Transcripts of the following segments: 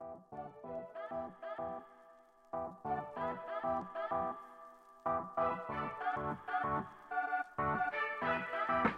Thank you.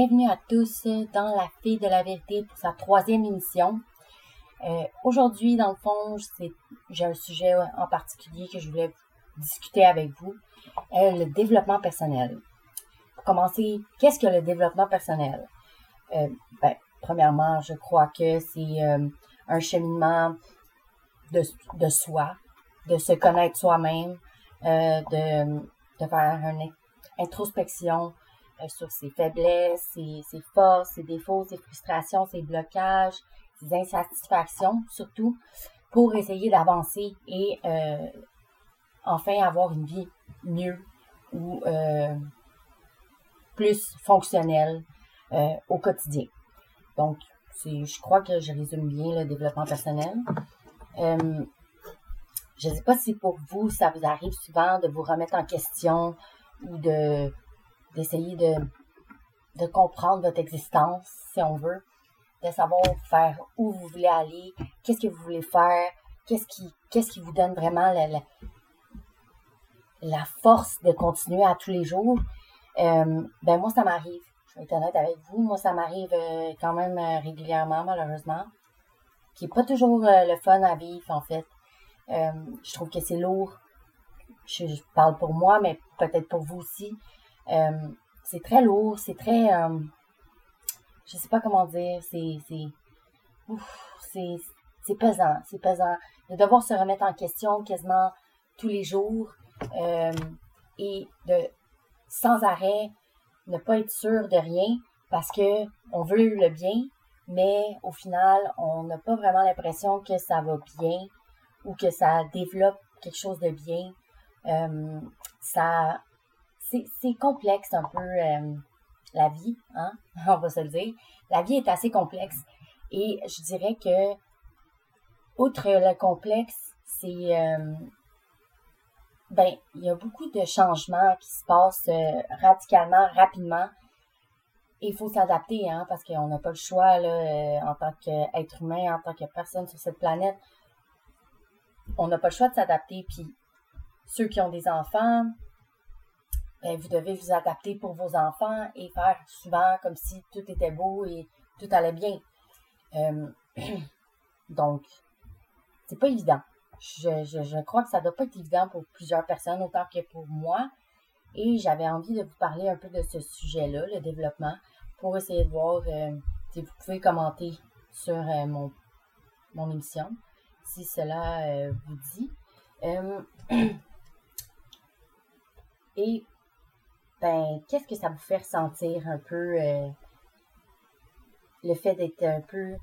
Bienvenue à tous dans La Fille de la Vérité pour sa troisième émission. Euh, aujourd'hui, dans le fond, j'ai un sujet en particulier que je voulais discuter avec vous, euh, le développement personnel. Pour commencer, qu'est-ce que le développement personnel? Euh, ben, premièrement, je crois que c'est un cheminement de, soi, de se connaître soi-même, de, faire une introspection, sur ses faiblesses, ses, forces, ses défauts, ses frustrations, ses blocages, ses insatisfactions surtout, pour essayer d'avancer et euh, enfin avoir une vie mieux ou euh, plus fonctionnelle au quotidien. Donc, je crois que je résume bien le développement personnel. je ne sais pas si pour vous, ça vous arrive souvent de vous remettre en question ou de d'essayer de, comprendre votre existence, si on veut, de savoir faire où vous voulez aller, qu'est-ce que vous voulez faire, qu'est-ce qui, qu'est-ce qui vous donne vraiment la, la, force de continuer à tous les jours. Euh, ben moi, ça m'arrive. Je vais être honnête avec vous. Moi, ça m'arrive euh, quand même euh, régulièrement, malheureusement. Qui n'est pas toujours le fun à vivre, en fait. je trouve que c'est lourd. je, parle pour moi, mais peut-être pour vous aussi. Euh, c'est très lourd, c'est très. Euh, je sais pas comment dire, c'est. C'est. C'est pesant, c'est pesant. De devoir se remettre en question quasiment tous les jours euh, et de sans arrêt ne pas être sûr de rien parce que on veut le bien, mais au final, on n'a pas vraiment l'impression que ça va bien ou que ça développe quelque chose de bien. ça c'est complexe un peu euh, la vie, hein? on va se le dire. La vie est assez complexe. Et je dirais que, outre le complexe, c'est. Euh, ben, il y a beaucoup de changements qui se passent euh, radicalement, rapidement. Et il faut s'adapter, hein, parce qu'on n'a pas le choix, là, en tant qu'être humain, en tant que personne sur cette planète. On n'a pas le choix de s'adapter. Puis, ceux qui ont des enfants, vous devez vous adapter pour vos enfants et faire souvent comme si tout était beau et tout allait bien. Euh, donc, c'est pas évident. Je, je, crois que ça doit pas être évident pour plusieurs personnes autant que pour moi. Et j'avais envie de vous parler un peu de ce sujet-là, le développement, pour essayer de voir euh, si vous pouvez commenter sur euh, mon, mon émission, si cela vous dit. et ben, qu'est-ce que ça vous fait ressentir un peu euh, le fait d'être un peu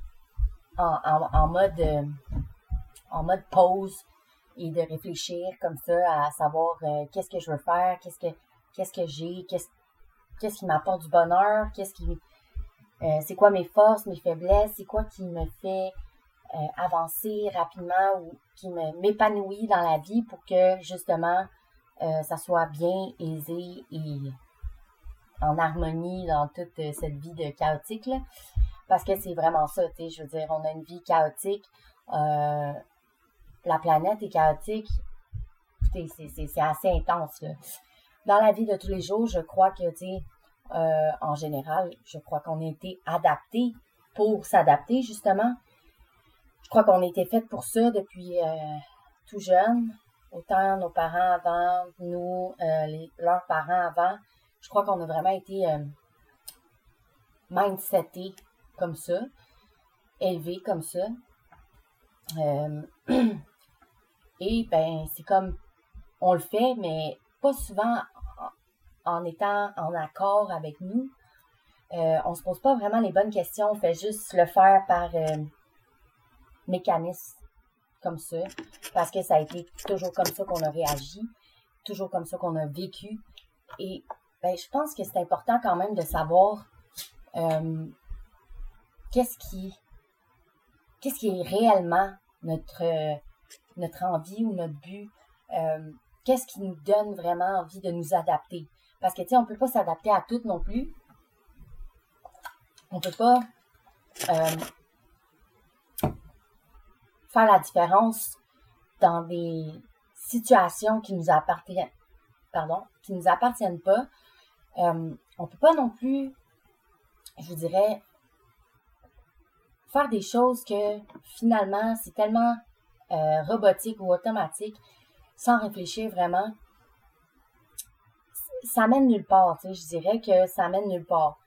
en, mode euh, en mode pause et de réfléchir comme ça à savoir euh, qu'est-ce que je veux faire, qu'est-ce que qu'est-ce que j'ai, qu'est-ce qu'est-ce qui m'apporte du bonheur, qu'est-ce qui c'est quoi mes forces, mes faiblesses, c'est quoi qui me fait avancer rapidement ou qui m'épanouit dans la vie pour que justement euh, ça soit bien aisé et en harmonie dans toute cette vie de chaotique. Parce que c'est vraiment ça, tu sais, je veux dire, on a une vie chaotique. Euh, la planète est chaotique. c'est assez intense. Dans la vie de tous les jours, je crois que, tu sais, euh, en général, je crois qu'on a été adapté pour s'adapter, justement. Je crois qu'on a été fait pour ça depuis tout jeune autant nos parents avant, nous, euh, leurs parents avant, je crois qu'on a vraiment été euh, mindsetés comme ça, élevés comme ça. Euh, et ben, c'est comme on le fait, mais pas souvent en, étant en accord avec nous. euh, on se pose pas vraiment les bonnes questions, on fait juste le faire par euh, mécanisme comme ça, parce que ça a été toujours comme ça qu'on a réagi, toujours comme ça qu'on a vécu. Et ben, je pense que c'est important quand même de savoir euh, qu'est-ce qui qu'est-ce qui est réellement notre notre envie ou notre but, euh, qu'est-ce qui nous donne vraiment envie de nous adapter. Parce que tu sais, on peut pas s'adapter à tout non plus. On peut pas euh, faire la différence dans des situations qui nous appartiennent, pardon, qui nous appartiennent pas. Euh, on peut pas non plus, je vous dirais, faire des choses que finalement c'est tellement euh, robotique ou automatique sans réfléchir vraiment. Ça mène nulle part, je dirais que ça mène nulle part.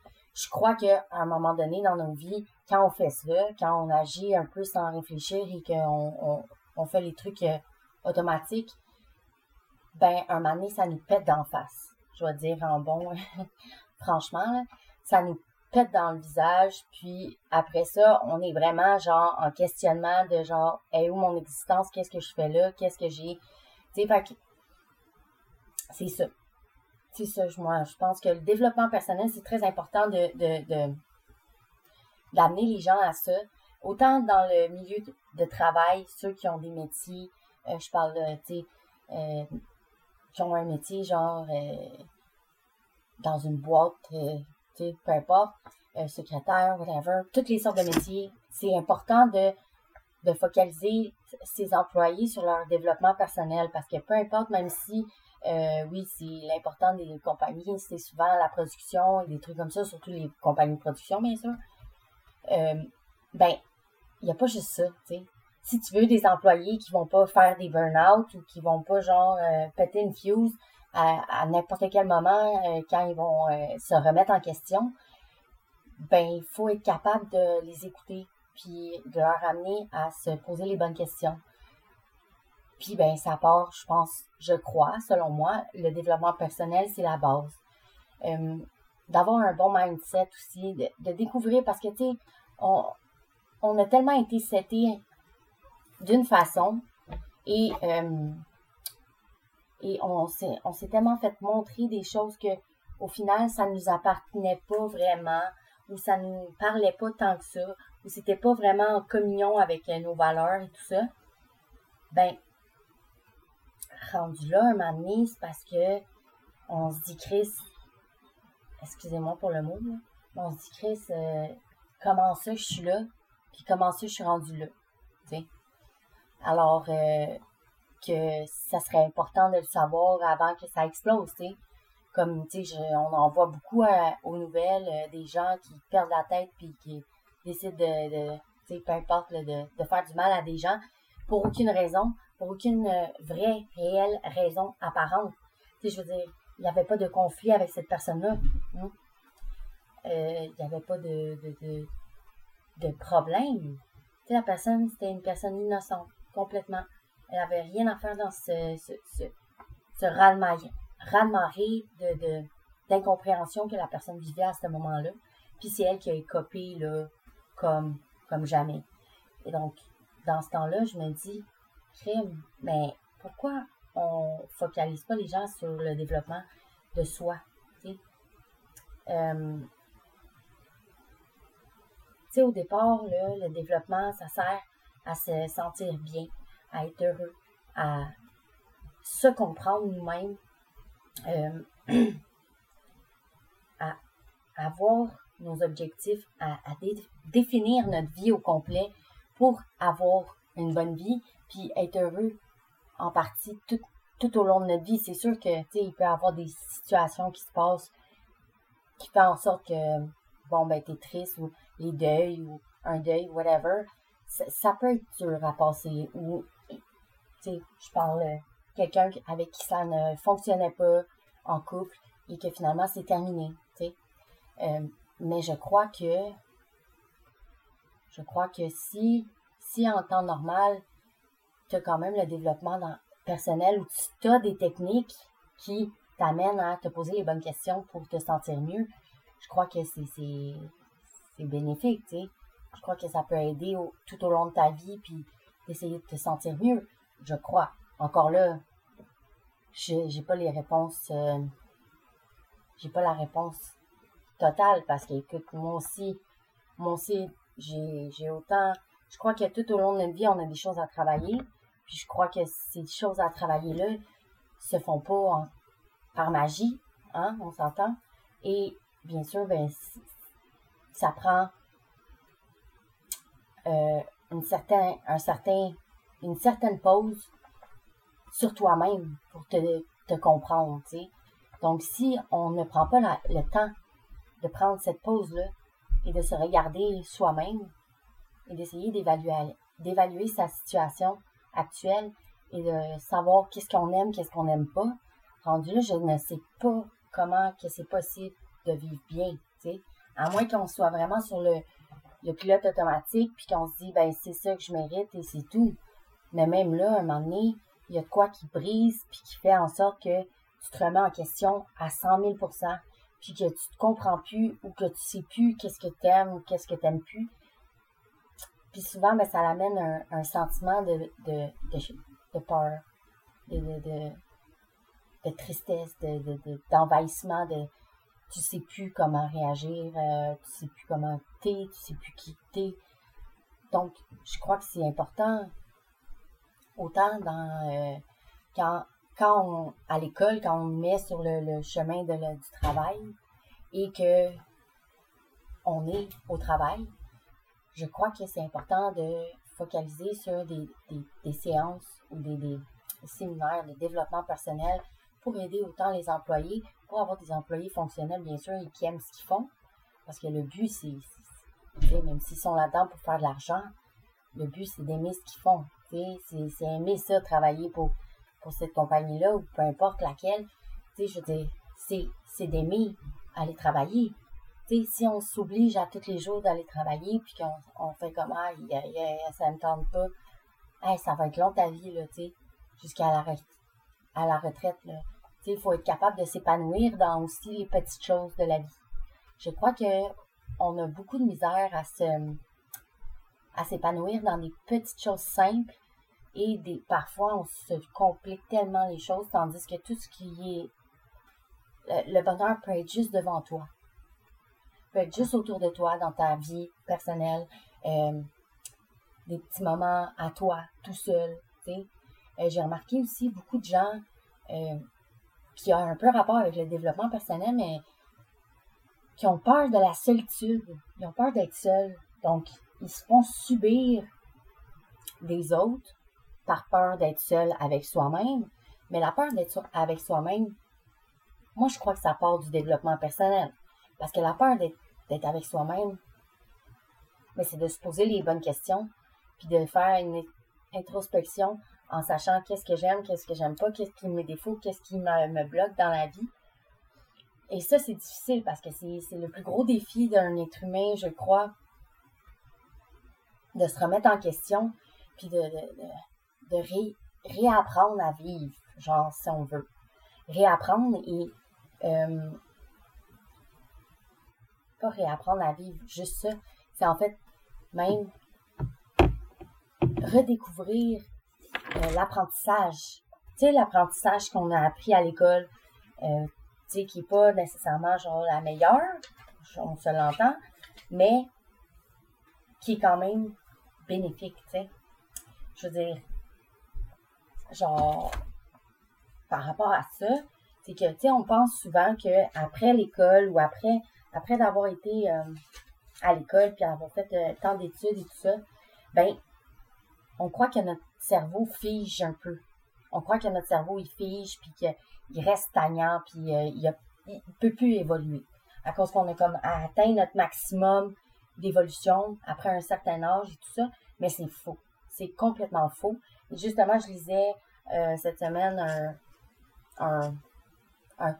Je crois qu'à un moment donné dans nos vies, quand on fait ça, quand on agit un peu sans réfléchir et qu'on on, fait les trucs euh, automatiques, ben, un moment donné, ça nous pète d'en face. Je vais dire en bon, franchement, ça nous pète dans le visage, puis après ça, on est vraiment genre en questionnement de genre, est où mon existence, qu'est-ce que je fais là, qu'est-ce que j'ai, tu sais, c'est ça. C'est ça, moi, je pense que le développement personnel, c'est très important de, de, d'amener les gens à ça. Autant dans le milieu de, travail, ceux qui ont des métiers, euh, je parle, tu sais, euh, qui ont un métier genre euh, dans une boîte, peu importe, secrétaire, whatever, toutes les sortes de métiers. C'est important de, de focaliser ses employés sur leur développement personnel parce que peu importe, même si euh, oui, c'est l'important des compagnies, c'est souvent la production et des trucs comme ça, surtout les compagnies de production, bien sûr. Euh, ben, il n'y a pas juste ça. Si tu veux des employés qui vont pas faire des burn-out ou qui vont pas, genre, euh, péter une fuse à, n'importe quel moment quand ils vont se remettre en question, ben, il faut être capable de les écouter puis de leur amener à se poser les bonnes questions. Puis ben ça part, je pense, je crois, selon moi, le développement personnel, c'est la base. Euh, d'avoir un bon mindset aussi, de, découvrir, parce que tu sais, on, on, a tellement été seté d'une façon et, euh, et on s'est tellement fait montrer des choses que au final, ça ne nous appartenait pas vraiment, ou ça ne nous parlait pas tant que ça, ou c'était pas vraiment en communion avec nos valeurs et tout ça. Ben, rendu là, un moment donné, c'est parce que on se dit, Chris, excusez-moi pour le mot, on se dit, Chris, euh, comment ça je suis là, puis comment ça je suis rendu là. Alors euh, que ça serait important de le savoir avant que ça explose, tu Comme, tu sais, on en voit beaucoup aux nouvelles euh, des gens qui perdent la tête puis qui décident de, de peu importe, de, de faire du mal à des gens pour aucune raison, pour aucune euh, vraie, réelle raison apparente. Tu sais, je veux dire, il n'y avait pas de conflit avec cette personne-là. Hein. Euh, il n'y avait pas de, de, de, problème. Tu sais, la personne, c'était une personne innocente, complètement. Elle n'avait rien à faire dans ce, ce, ce, de, d'incompréhension que la personne vivait à ce moment-là. Puis c'est elle qui a écopé, là, comme, comme jamais. Et donc, dans ce temps-là, je me dis, crime, mais pourquoi on focalise pas les gens sur le développement de soi? Euh, au départ, le développement, ça sert à se sentir bien, à être heureux, à se comprendre nous-mêmes, euh, à, avoir nos objectifs, à, définir notre vie au complet pour avoir une bonne vie, puis être heureux en partie tout, au long de notre vie. C'est sûr que, tu il peut y avoir des situations qui se passent qui font en sorte que, bon, ben, t'es triste ou les deuils ou un deuil, whatever. Ça, peut être dur à passer ou, tu sais, je parle quelqu'un avec qui ça ne fonctionnait pas en couple et que finalement c'est terminé, tu sais. Euh, mais je crois que, je crois que si, si en temps normal, tu as quand même le développement personnel où tu as des techniques qui t'amènent à te poser les bonnes questions pour te sentir mieux, je crois que c'est, bénéfique, tu sais. Je crois que ça peut aider tout au long de ta vie, puis d'essayer de te sentir mieux. Je crois. Encore là, j'ai, pas les réponses, euh, j'ai pas la réponse totale parce que, écoute, moi aussi, moi aussi, j'ai autant, je crois que tout au long de notre vie, on a des choses à travailler. Puis je crois que ces choses à travailler-là se font pas par magie, hein, on s'entend. Et bien sûr, ben, ça prend euh, une, un certain, une certaine pause sur toi-même pour te, te comprendre. sais. Donc, si on ne prend pas le temps de prendre cette pause-là et de se regarder soi-même et d'essayer d'évaluer, sa situation actuelle et de savoir qu'est-ce qu'on aime, qu'est-ce qu'on n'aime pas, rendu là, je ne sais pas comment que c'est possible de vivre bien, tu sais. À moins qu'on soit vraiment sur le, le pilote automatique, puis qu'on se dit, ben, c'est ça que je mérite et c'est tout. Mais même là, à un moment donné, il y a de quoi qui brise, puis qui fait en sorte que tu te remets en question à 100 000% puis que tu te comprends plus ou que tu sais plus qu'est-ce que tu aimes ou qu'est-ce que tu n'aimes plus. Puis souvent, ben, ça l'amène un, sentiment de, peur, de, tristesse, d'envahissement, de, tu sais plus comment réagir, euh, tu sais plus comment t'es, tu sais plus qui t'es. Donc, je crois que c'est important, autant dans euh, quand, quand on, à l'école, quand on met sur le, chemin du travail et que on est au travail, je crois que c'est important de focaliser sur des, des, séances ou des, des, séminaires de développement personnel pour aider autant les employés, pour avoir des employés fonctionnels, bien sûr, et qui aiment ce qu'ils font. Parce que le but, c'est, même s'ils sont là-dedans pour faire de l'argent, le but, c'est d'aimer ce qu'ils font. C'est, aimer ça, travailler pour, pour cette compagnie-là, ou peu importe laquelle. je c'est d'aimer aller travailler si on s'oblige à tous les jours d'aller travailler, puis qu'on on fait comme, ah, ça me tente pas, ça va être long ta vie, là, tu jusqu'à la, à la retraite, là. il faut être capable de s'épanouir dans aussi les petites choses de la vie. Je crois que on a beaucoup de misère à se, à s'épanouir dans des petites choses simples et des, parfois on se complique tellement les choses, tandis que tout ce qui est, le bonheur peut être juste devant toi peut être juste autour de toi, dans ta vie personnelle, euh, des petits moments à toi, tout seul. Euh, j'ai remarqué aussi beaucoup de gens euh, qui ont un peu rapport avec le développement personnel, mais qui ont peur de la solitude. Ils ont peur d'être seuls. Donc, ils se font subir des autres par peur d'être seul avec soi-même. Mais la peur d'être avec soi-même, moi, je crois que ça part du développement personnel. Parce que la peur d'être avec soi-même, mais c'est de se poser les bonnes questions, puis de faire une introspection en sachant qu'est-ce que j'aime, qu'est-ce que j'aime pas, qu'est-ce qui me défaut, qu'est-ce qui me, bloque dans la vie. Et ça, c'est difficile parce que c'est le plus gros défi d'un être humain, je crois, de se remettre en question, puis de, de, réapprendre à vivre, genre, si on veut. Réapprendre et euh, pas réapprendre à vivre juste ça. C'est en fait même redécouvrir euh, l'apprentissage. Tu sais, l'apprentissage qu'on a appris à l'école, euh, tu sais, qui n'est pas nécessairement genre la meilleure, on se l'entend, mais qui est quand même bénéfique, tu sais. Je veux dire, genre, par rapport à ça, c'est que, tu sais, on pense souvent qu'après l'école ou après après d'avoir été euh, à l'école puis avoir fait euh, tant d'études et tout ça, ben, on croit que notre cerveau fige un peu. On croit que notre cerveau, il fige puis qu'il reste stagnant puis euh, il, ne peut plus évoluer. À cause qu'on a comme atteint notre maximum d'évolution après un certain âge et tout ça, mais c'est faux. C'est complètement faux. Et justement, je lisais cette semaine un un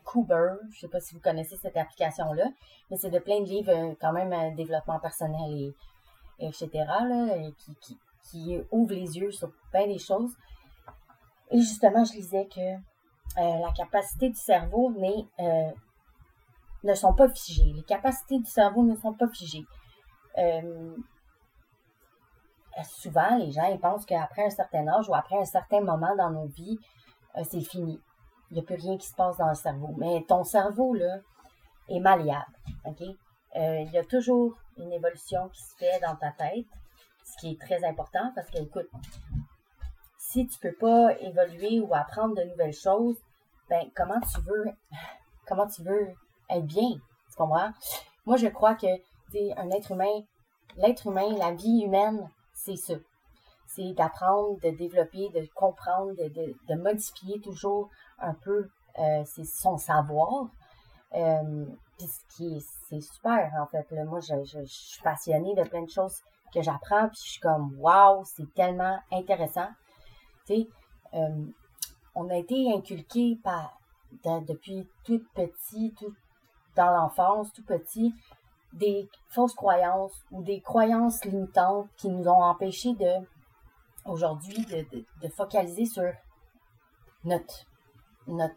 Cooper. Je sais pas si vous connaissez cette application-là, mais c'est de plein de livres euh, quand même euh, développement personnel et, etc. Là, qui, qui, qui ouvre les yeux sur plein des choses. Et justement, je disais que euh, la capacité du cerveau ne sont pas figées. Les capacités du cerveau ne sont pas figées. Souvent, les gens pensent qu'après un certain âge ou après un certain moment dans nos vies, c'est fini. Il n'y a plus rien qui se passe dans le cerveau. Mais ton cerveau, là, est malléable. OK? Euh, il y a toujours une évolution qui se fait dans ta tête, ce qui est très important parce que, écoute, si tu peux pas évoluer ou apprendre de nouvelles choses, ben, comment tu veux, comment tu veux être bien? Tu comprends? Moi, je crois que, un être humain, l'être humain, la vie humaine, c'est ça. D'apprendre, de développer, de comprendre, de, modifier toujours un peu euh, son savoir. Euh, puis ce qui est, c'est super, en fait. Moi, je, je, suis passionnée de plein de choses que j'apprends, puis je suis comme, waouh, c'est tellement intéressant. Tu sais, euh, on a été inculqué par, depuis tout petit, tout dans l'enfance, tout petit, des fausses croyances ou des croyances limitantes qui nous ont empêchés de, aujourd'hui, de, focaliser sur notre, notre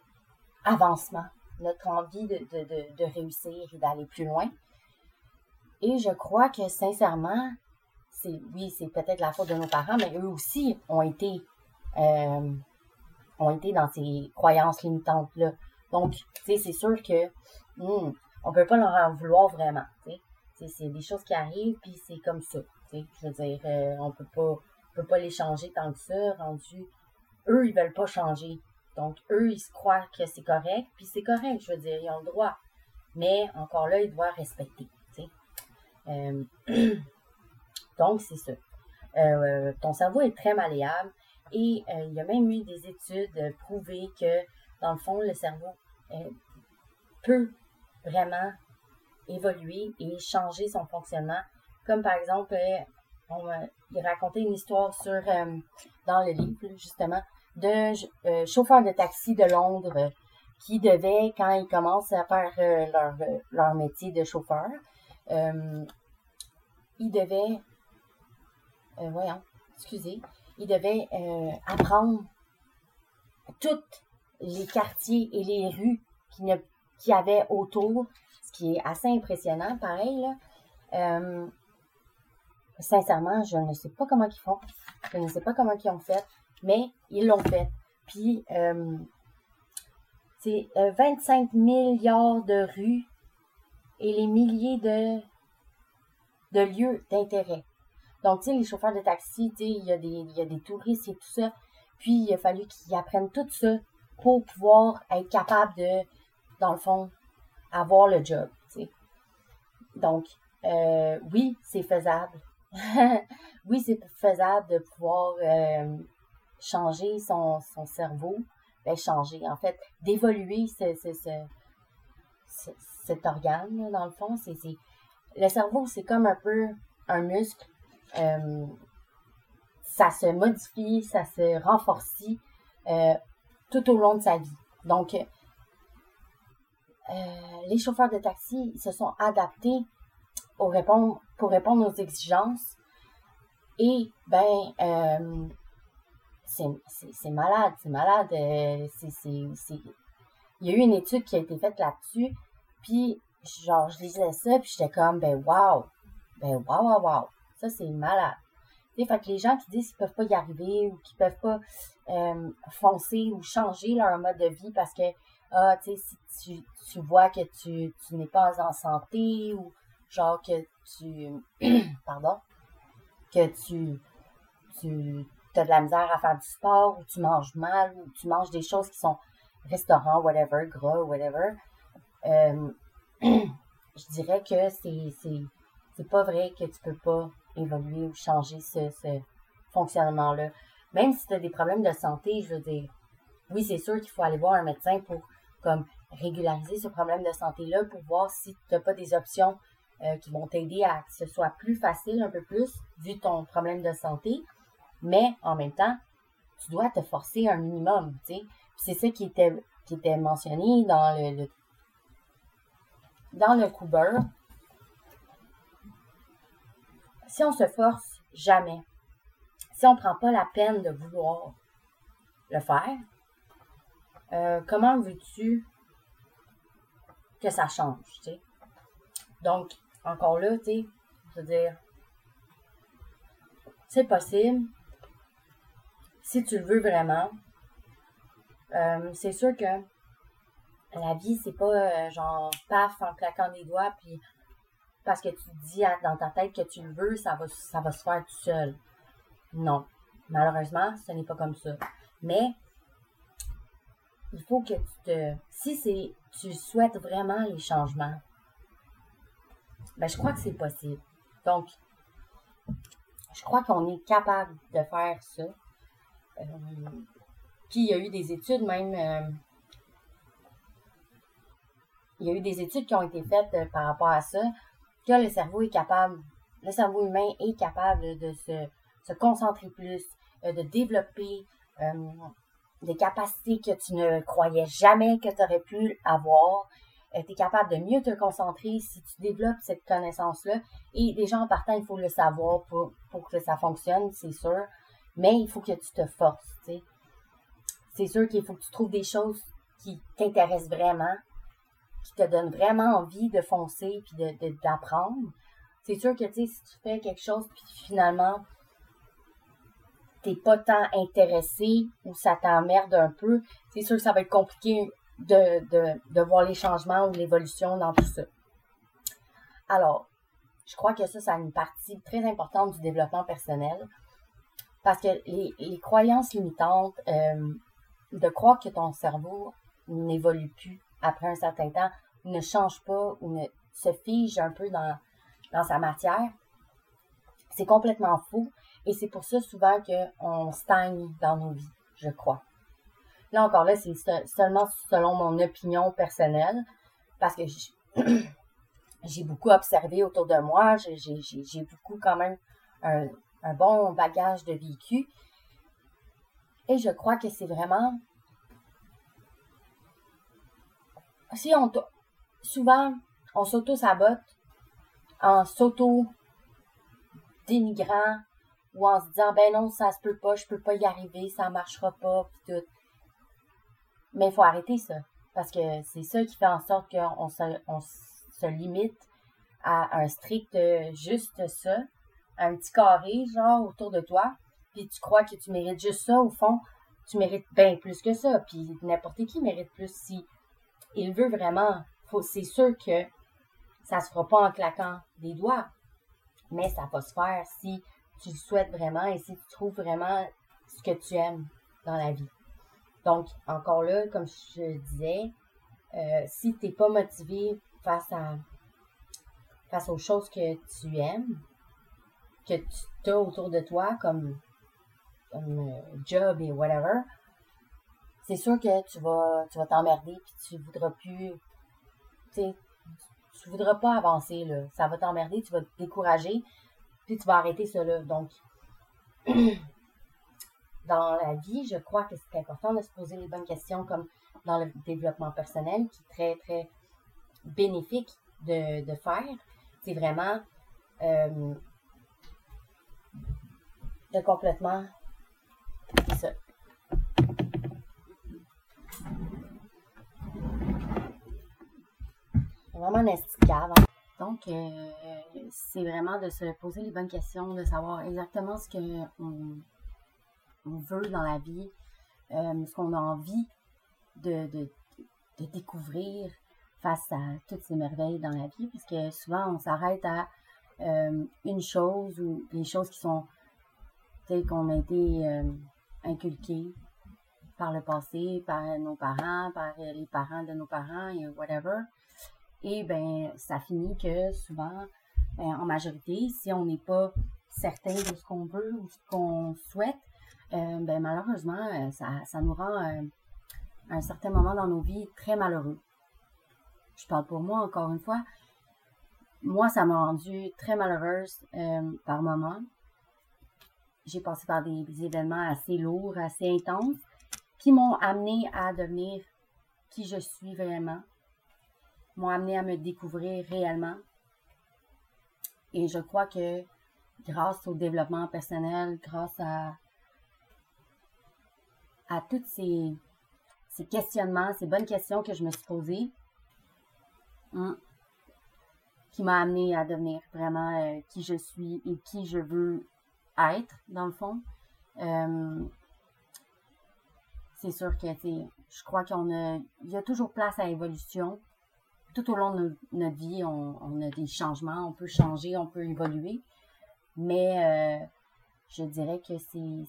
avancement, notre envie de, de réussir et d'aller plus loin. Et je crois que sincèrement, c'est oui, c'est peut-être la faute de nos parents, mais eux aussi ont été euh, ont été dans ces croyances limitantes-là. Donc, tu sais, c'est sûr que hmm, on peut pas leur en vouloir vraiment. C'est des choses qui arrivent, puis c'est comme ça. Je veux dire, euh, on peut pas, peut pas les changer tant que ça, rendu. Eux, ils veulent pas changer. Donc, eux, ils se croient que c'est correct, puis c'est correct, je veux dire, ils ont le droit. Mais encore là, ils doivent respecter. Euh, donc, c'est ça. Euh, ton cerveau est très malléable et il y a même eu des études prouvées que, dans le fond, le cerveau peut vraiment évoluer et changer son fonctionnement. Comme par exemple, euh, on il racontait une histoire sur euh, dans le livre justement de euh, chauffeurs de taxi de Londres qui devaient, quand ils commencent à faire leur, métier de chauffeur, ils devaient, voyons, excusez, ils devaient apprendre toutes les quartiers et les rues qu'il y avait autour, ce qui est assez impressionnant, pareil. Euh, sincèrement, je ne sais pas comment ils font. Je ne sais pas comment ils ont fait, mais ils l'ont fait. Puis, euh, c'est 25 euh, milliards de rues et les milliers de, lieux d'intérêt. Donc, tu sais, les chauffeurs de taxi, tu sais, il y, a des, il y a des touristes et tout ça. Puis, il a fallu qu'ils apprennent tout ça pour pouvoir être capables de dans le fond, avoir le job. Donc, euh, oui, c'est faisable. oui, c'est faisable de pouvoir euh, changer son, cerveau. Ben, changer, en fait, d'évoluer ce, cet organe, dans le fond. Le cerveau, c'est comme un peu un muscle. Euh, ça se modifie, ça se renforce tout au long de sa vie. Donc, euh, les chauffeurs de taxi se sont adaptés pour répondre, pour répondre aux exigences. Et, ben, euh, c'est malade, c'est malade. Euh, il y a eu une étude qui a été faite là-dessus. Puis, genre, je lisais ça, puis j'étais comme, ben, wow! Ben, wow, wow, wow! Ça, c'est malade. fait que les gens qui disent qu'ils peuvent pas y arriver ou qu'ils peuvent pas foncer ou changer leur mode de vie parce que ah, tu sais, si tu, vois que tu, n'es pas en santé ou genre que tu, pardon, que tu, tu as de la misère à faire du sport ou tu manges mal ou tu manges des choses qui sont restaurant, whatever, gras, whatever, euh, je dirais que c'est, c'est, pas vrai que tu peux pas évoluer ou changer ce, ce fonctionnement-là. Même si tu as des problèmes de santé, je veux dire, oui, c'est sûr qu'il faut aller voir un médecin pour comme régulariser ce problème de santé-là pour voir si tu n'as pas des options euh, qui vont t'aider à que ce soit plus facile un peu plus vu ton problème de santé. Mais en même temps, tu dois te forcer un minimum, tu sais. C'est ça qui était, qui était mentionné dans le, dans le Cooper. Si on se force jamais, si on ne prend pas la peine de vouloir le faire, euh, comment veux-tu que ça change. Donc, encore là, tu sais, je veux dire, c'est possible. Si tu le veux vraiment, euh, c'est sûr que la vie, c'est pas euh, genre paf en claquant des doigts, puis parce que tu dis dans ta tête que tu le veux, ça va, ça va se faire tout seul. Non. Malheureusement, ce n'est pas comme ça. Mais il faut que tu te. Si c'est tu souhaites vraiment les changements, ben je crois que c'est possible. Donc, je crois qu'on est capable de faire ça. Euh, puis il y a eu des études même. Euh, il y a eu des études qui ont été faites euh, par rapport à ça, que le cerveau est capable, le cerveau humain est capable de se, se concentrer plus, de développer des capacités que tu ne croyais jamais que tu aurais pu avoir. Euh, tu es capable de mieux te concentrer si tu développes cette connaissance-là. Et déjà en partant, il faut le savoir pour, que ça fonctionne, c'est sûr. Mais il faut que tu te forces. C'est sûr qu'il faut que tu trouves des choses qui t'intéressent vraiment, qui te donnent vraiment envie de foncer puis d'apprendre. C'est sûr que si tu fais quelque chose puis finalement t'es pas tant intéressé ou ça t'emmerde un peu, c'est sûr que ça va être compliqué de, voir les changements ou l'évolution dans tout ça. Alors, je crois que ça, c'est une partie très importante du développement personnel parce que les, croyances limitantes, euh, de croire que ton cerveau n'évolue plus après un certain temps, ne change pas ou ne se fige un peu dans, dans sa matière, c'est complètement fou et c'est pour ça souvent qu'on stagne dans nos vies, je crois. Là encore, là, c'est seulement selon mon opinion personnelle, parce que j'ai beaucoup observé autour de moi, j'ai beaucoup quand même un, bon bagage de vécu. Et je crois que c'est vraiment... Si on... Souvent, on s'auto-sabote en s'auto-dénigrant, ou en se disant ben non, ça se peut pas, je peux pas y arriver, ça marchera pas, pis tout. Mais il faut arrêter ça. Parce que c'est ça qui fait en sorte qu'on se, limite à un strict juste ça, un petit carré, genre, autour de toi, puis tu crois que tu mérites juste ça, au fond, tu mérites bien plus que ça, puis n'importe qui mérite plus si il veut vraiment. C'est sûr que ça se fera pas en claquant des doigts, mais ça va se faire si tu le souhaites vraiment et si tu trouves vraiment ce que tu aimes dans la vie. Donc, encore là, comme je disais, euh, si tu n'es pas motivé face aux choses que tu aimes, que tu as autour de toi comme, comme euh, job et whatever, c'est sûr que tu vas tu vas t'emmerder puis tu voudras plus tu tu voudras pas avancer là, ça va t'emmerder, tu vas te décourager puis tu vas arrêter cela. Donc, dans la vie, je crois que c'est important de se poser les bonnes questions comme dans le développement personnel, qui est très, très bénéfique de, faire. C'est vraiment euh, de complètement ça. Vraiment un donc, euh, c'est vraiment de se poser les bonnes questions, de savoir exactement ce qu'on on veut dans la vie, euh, ce qu'on a envie de, découvrir face à toutes ces merveilles dans la vie, parce que souvent on s'arrête à euh, une chose ou des choses qui sont telles qu'on a été inculquées par le passé, par nos parents, par les parents de nos parents, et whatever. Et ben, ça finit que souvent, ben, en majorité, si on n'est pas certain de ce qu'on veut ou ce qu'on souhaite, euh, ben, malheureusement, euh, ça, nous rend à euh, un certain moment dans nos vies très malheureux. Je parle pour moi encore une fois. Moi, ça m'a rendu très malheureuse par moments. J'ai passé par des, des, événements assez lourds, assez intenses, qui m'ont amené à devenir qui je suis vraiment, m'ont amené à me découvrir réellement. Et je crois que grâce au développement personnel, grâce à, à tous ces, ces questionnements, ces bonnes questions que je me suis posées, Mm. Qui m'a amené à devenir vraiment euh, qui je suis et qui je veux être, dans le fond. Euh, c'est sûr que, je crois qu'on a, il y a toujours place à l'évolution. Tout au long de notre vie, on, a des changements, on peut changer, on peut évoluer. Mais euh, je dirais que c'est,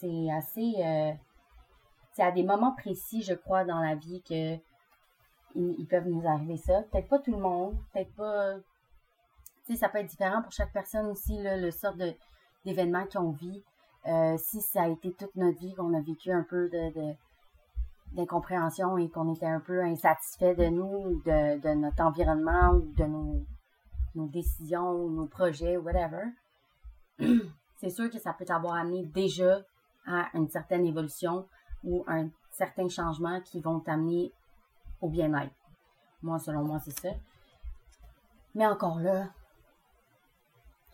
c'est, assez, c'est à des moments précis, je crois, dans la vie que ils, peuvent nous arriver ça. Peut-être pas tout le monde, peut-être pas. Tu sais, ça peut être différent pour chaque personne aussi, le sort d'événements qu'on vit. Euh, si ça a été toute notre vie qu'on a vécu un peu d'incompréhension et qu'on était un peu insatisfait de nous, de, de notre environnement ou de nos, nos décisions, nos projets, whatever, c'est sûr que ça peut t'avoir amené déjà à une certaine évolution ou un certain changement qui vont t'amener au bien-être. Moi, selon moi, c'est ça. Mais encore là,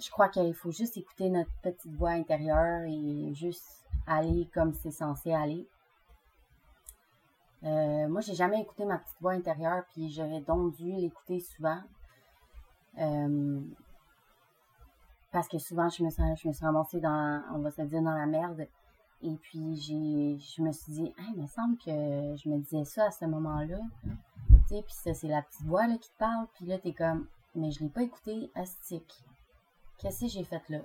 je crois qu'il faut juste écouter notre petite voix intérieure et juste aller comme c'est censé aller. Euh, moi, j'ai jamais écouté ma petite voix intérieure, puis j'aurais donc dû l'écouter souvent. Euh, parce que souvent, je me, sens, je me suis ramassée dans, on va se dire, dans la merde. Et puis, j'ai, je me suis dit, il me semble que je me disais ça à ce moment-là. Tu sais, puis ça, c'est la petite voix là, qui te parle. Puis là, t'es comme, mais je l'ai pas écouté, astique. Qu'est-ce que j'ai fait là?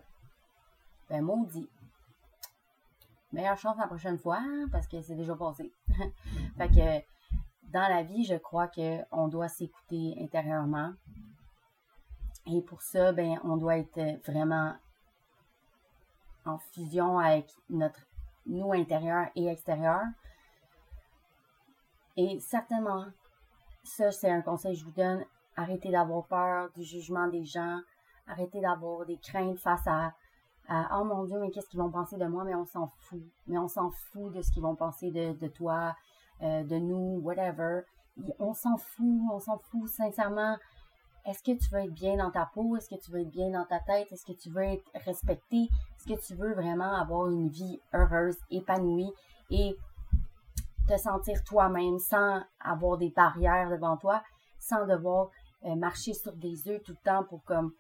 Ben, maudit. Meilleure chance la prochaine fois, parce que c'est déjà passé. fait que, dans la vie, je crois qu'on doit s'écouter intérieurement. Et pour ça, ben, on doit être vraiment en fusion avec notre nous intérieur et extérieur. Et certainement, ça, c'est un conseil que je vous donne. Arrêtez d'avoir peur du jugement des gens. Arrêtez d'avoir des craintes face à, Oh mon Dieu, mais qu'est-ce qu'ils vont penser de moi? Mais on s'en fout. Mais on s'en fout de ce qu'ils vont penser de, toi, euh, de nous, whatever. On s'en fout, on s'en fout sincèrement. Est-ce que tu veux être bien dans ta peau? Est-ce que tu veux être bien dans ta tête? Est-ce que tu veux être respecté? Est-ce que tu veux vraiment avoir une vie heureuse, épanouie et te sentir toi-même sans avoir des barrières devant toi, sans devoir euh, marcher sur des œufs tout le temps pour comme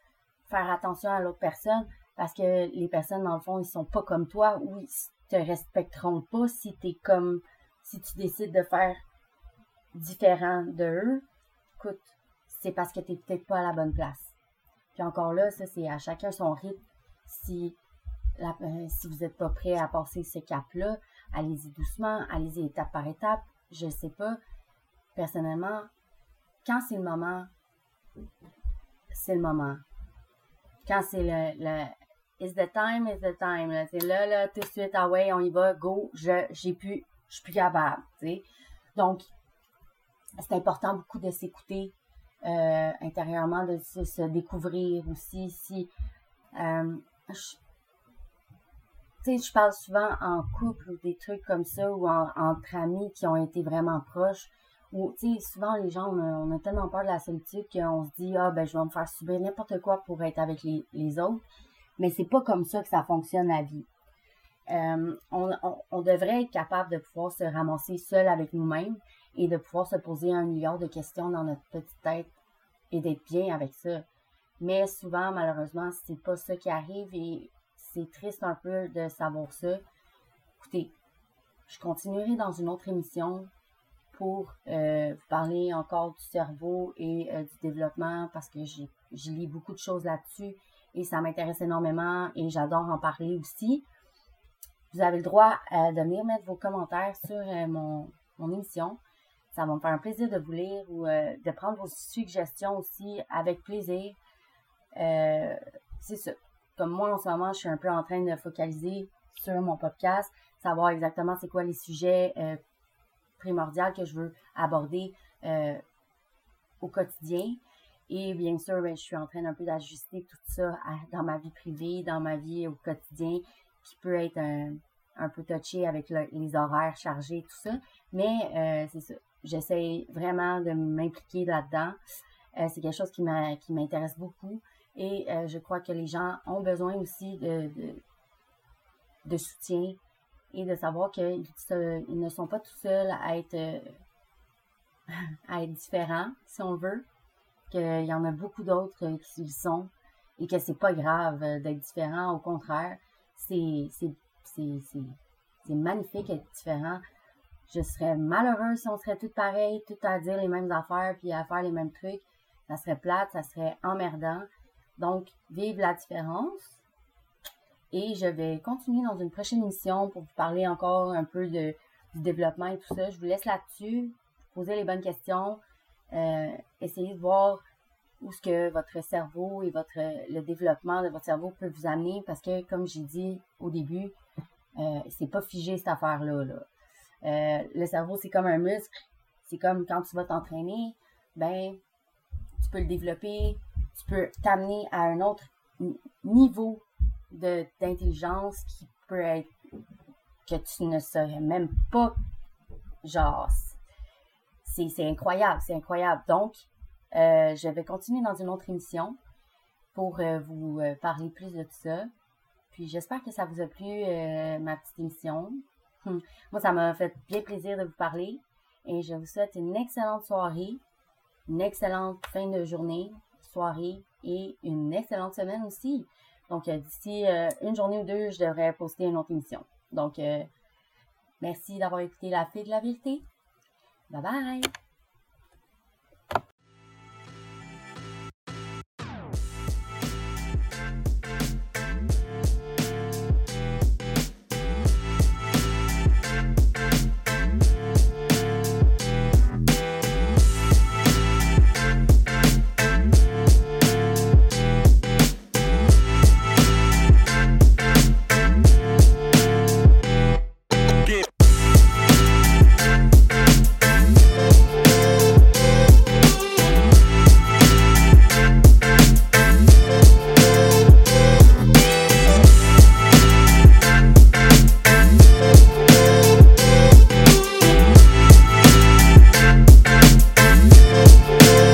faire attention à l'autre personne? Parce que les personnes dans le fond ils sont pas comme toi ou ils te respecteront pas si tu es comme si tu décides de faire différent de eux. Écoute, c'est parce que tu n'es peut-être pas à la bonne place. Puis encore là, ça, c'est à chacun son rythme. Si, euh, si vous n'êtes pas prêt à passer ce cap-là, allez-y doucement, allez-y étape par étape. Je sais pas. Personnellement, quand c'est le moment, c'est le moment. Quand c'est le, le It's the time, it's the time. Là, là, tout de suite, ah ouais, on y va, go, je, j'ai pu, je suis plus capable, Donc, c'est important beaucoup de s'écouter, euh, intérieurement, de se, découvrir aussi. Si, euh, je, je parle souvent en couple ou des trucs comme ça, ou entre amis qui ont été vraiment proches. Ou, souvent, les gens, on a, tellement peur de la solitude qu'on se dit, ah, ben, je vais me faire subir n'importe quoi pour être avec les, les autres. Mais c'est pas comme ça que ça fonctionne la vie. Euh, on, on, devrait être capable de pouvoir se ramasser seul avec nous-mêmes et de pouvoir se poser un milliard de questions dans notre petite tête et d'être bien avec ça. Mais souvent, malheureusement, c'est pas ça qui arrive et c'est triste un peu de savoir ça. Écoutez, je continuerai dans une autre émission pour euh, vous parler encore du cerveau et euh, du développement parce que j'ai lis beaucoup de choses là-dessus et ça m'intéresse énormément et j'adore en parler aussi. Vous avez le droit euh, de venir mettre vos commentaires sur mon, mon émission. Ça va me faire un plaisir de vous lire ou de prendre vos suggestions aussi avec plaisir. c'est ça comme moi en ce moment, je suis un peu en train de focaliser sur mon podcast, savoir exactement c'est quoi les sujets euh, primordiaux que je veux aborder euh, au quotidien. Et bien sûr, ben, je suis en train un peu d'ajuster tout ça dans ma vie privée, dans ma vie au quotidien, qui peut être un, peu touché avec les horaires chargés, tout ça. Mais euh, c'est ça. J'essaie vraiment de m'impliquer là-dedans. c'est quelque chose qui m'intéresse beaucoup. Et euh, je crois que les gens ont besoin aussi de, de, soutien et de savoir qu'ils ne sont pas tout seuls à être, euh, à être différent, si on veut, qu'il y en a beaucoup d'autres qui le sont et que c'est pas grave d'être différent. Au contraire, c'est, magnifique d'être différent. Je serais malheureuse si on serait toutes pareilles, toutes à dire les mêmes affaires puis à faire les mêmes trucs. Ça serait plate, ça serait emmerdant. Donc, vive la différence. Et je vais continuer dans une prochaine émission pour vous parler encore un peu du développement et tout ça. Je vous laisse là-dessus, poser les bonnes questions, euh, essayer de voir où ce que votre cerveau et votre le développement de votre cerveau peut vous amener parce que comme j'ai dit au début, euh, c'est pas figé cette affaire-là. Là. Euh, le cerveau, c'est comme un muscle. C'est comme quand tu vas t'entraîner, ben tu peux le développer, tu peux t'amener à un autre niveau d'intelligence qui peut être que tu ne saurais même pas. Genre, c'est incroyable, c'est incroyable. Donc, euh, je vais continuer dans une autre émission pour euh, vous parler plus de tout ça. Puis j'espère que ça vous a plu, ma petite émission. Hum. Moi, ça m'a fait bien plaisir de vous parler. Et je vous souhaite une excellente soirée, une excellente fin de journée, soirée et une excellente semaine aussi. Donc, d'ici une journée ou deux, je devrais poster une autre émission. Donc, merci d'avoir écouté La Fille de la Vérité. Bye bye!